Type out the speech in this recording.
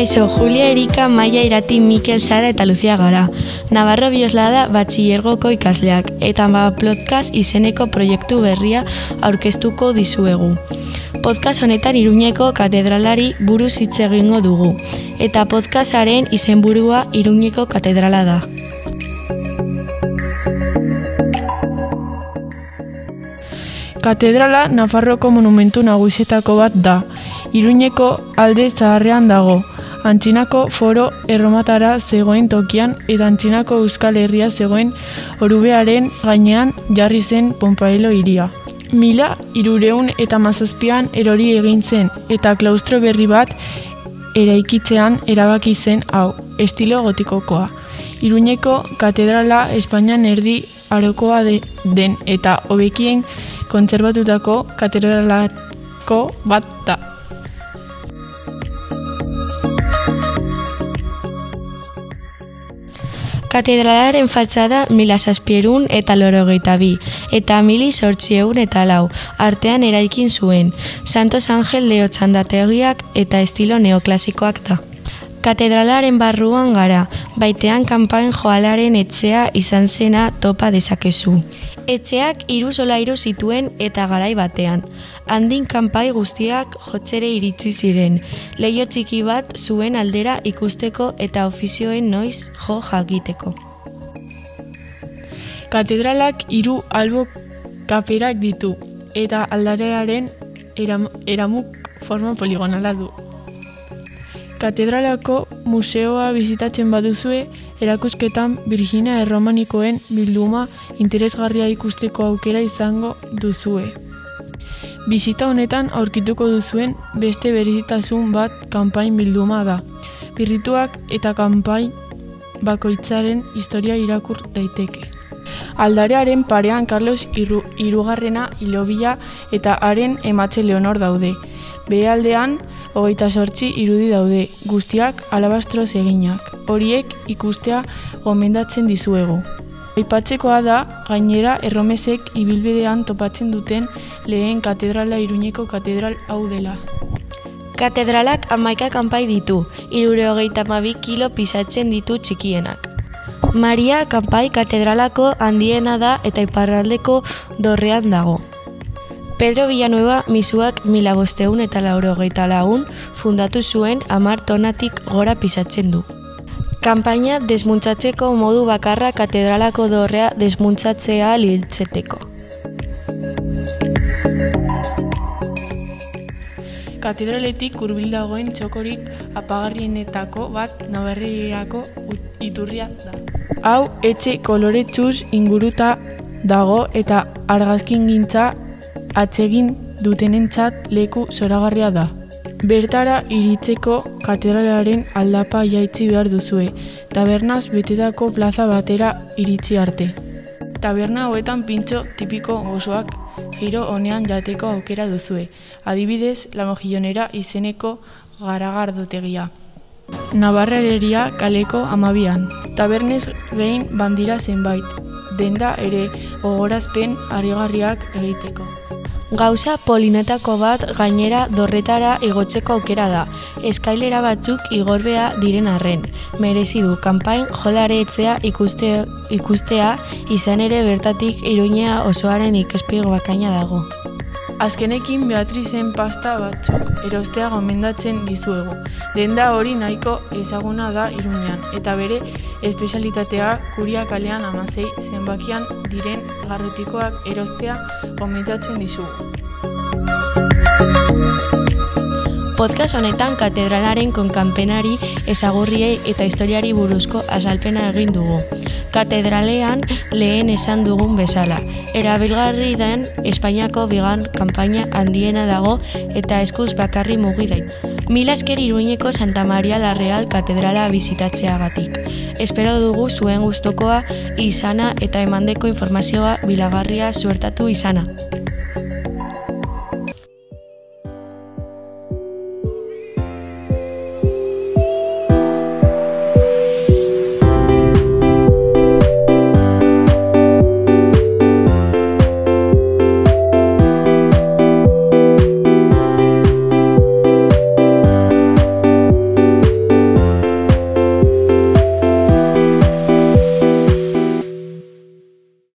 Kaixo, Julia Erika, Maia Irati, Mikel Sara eta Lucia gara. Navarro Bioslada batxillergoko ikasleak eta ba podcast izeneko proiektu berria aurkeztuko dizuegu. Podcast honetan Iruñeko katedralari buruz hitz egingo dugu eta podcastaren izenburua Iruñeko katedrala da. Katedrala Nafarroko monumentu nagusietako bat da. Iruñeko alde zaharrean dago. Antzinako foro erromatara zegoen tokian eta antzinako euskal herria zegoen orubearen gainean jarri zen Pompaelo iria. Mila irureun eta mazazpian erori egin zen eta klaustro berri bat eraikitzean erabaki zen hau, estilo gotikokoa. Iruñeko katedrala Espainian erdi arokoa de, den eta hobekien kontserbatutako katedralako bat da. Katedralaren faltzada mila saspierun eta lorogeita bi, eta mili sortzieun eta lau, artean eraikin zuen, Santos Angel Leo txandategiak eta estilo neoklasikoak da. Katedralaren barruan gara, baitean kanpain joalaren etxea izan zena topa dezakezu. Etxeak hiru solairu zituen eta garai batean. Handin kanpai guztiak jotzere iritsi ziren. Leio txiki bat zuen aldera ikusteko eta ofizioen noiz jo jakiteko. Katedralak hiru albo kaperak ditu eta aldarearen eram, eramuk forma poligonala du. Katedralako museoa bizitatzen baduzue, erakusketan Virginia Erromanikoen bilduma interesgarria ikusteko aukera izango duzue. Bizita honetan aurkituko duzuen beste berezitasun bat kanpain bilduma da. Birrituak eta kanpain bakoitzaren historia irakur daiteke. Aldarearen parean Carlos Iru, Irugarrena Ilobila eta haren ematze Leonor daude. Behaldean, hogeita sortzi irudi daude, guztiak alabastroz eginak. Horiek ikustea gomendatzen dizuegu. Aipatzekoa da, gainera erromesek ibilbidean topatzen duten lehen katedrala iruñeko katedral hau dela. Katedralak amaika kanpai ditu, irure hogeita mabi kilo pisatzen ditu txikienak. Maria kanpai katedralako handiena da eta iparraldeko dorrean dago. Pedro Villanueva misuak mila bosteun eta lauro geita laun fundatu zuen amar tonatik gora pisatzen du. Kampaina desmuntzatzeko modu bakarra katedralako dorrea desmuntzatzea liltzeteko. Katedraletik hurbil dagoen txokorik apagarrienetako bat nabarriako iturria da. Hau etxe koloretsuz inguruta dago eta argazkin gintza atsegin dutenentzat leku zoragarria da. Bertara iritzeko katedralaren aldapa jaitzi behar duzue, tabernaz betetako plaza batera iritzi arte. Taberna hoetan pintxo tipiko gozoak giro honean jateko aukera duzue, adibidez la mojillonera izeneko garagardotegia. Navarrereria kaleko amabian, tabernez behin bandira zenbait, denda ere ogorazpen arigarriak egiteko. Gauza polinetako bat gainera dorretara igotzeko aukera da. Eskailera batzuk igorbea diren arren. Merezi du kanpain jolare etzea ikuste, ikustea izan ere bertatik iruñea osoaren ikespiego bakaina dago. Azkenekin Beatrizen pasta batzuk erostea gomendatzen dizuegu. Denda hori nahiko ezaguna da iruñan, eta bere espezialitatea kuria kalean amazei zenbakian diren garrotikoak erostea gomendatzen dizugu. Podcast honetan katedralaren konkanpenari ezagurriei eta historiari buruzko azalpena egin dugu. Katedralean lehen esan dugun bezala. Erabilgarri den Espainiako bigan kanpaina handiena dago eta eskuz bakarri mugi dait. Mila esker iruñeko Santa Maria la Real katedrala bizitatzeagatik. Espero dugu zuen gustokoa izana eta emandeko informazioa bilagarria suertatu izana.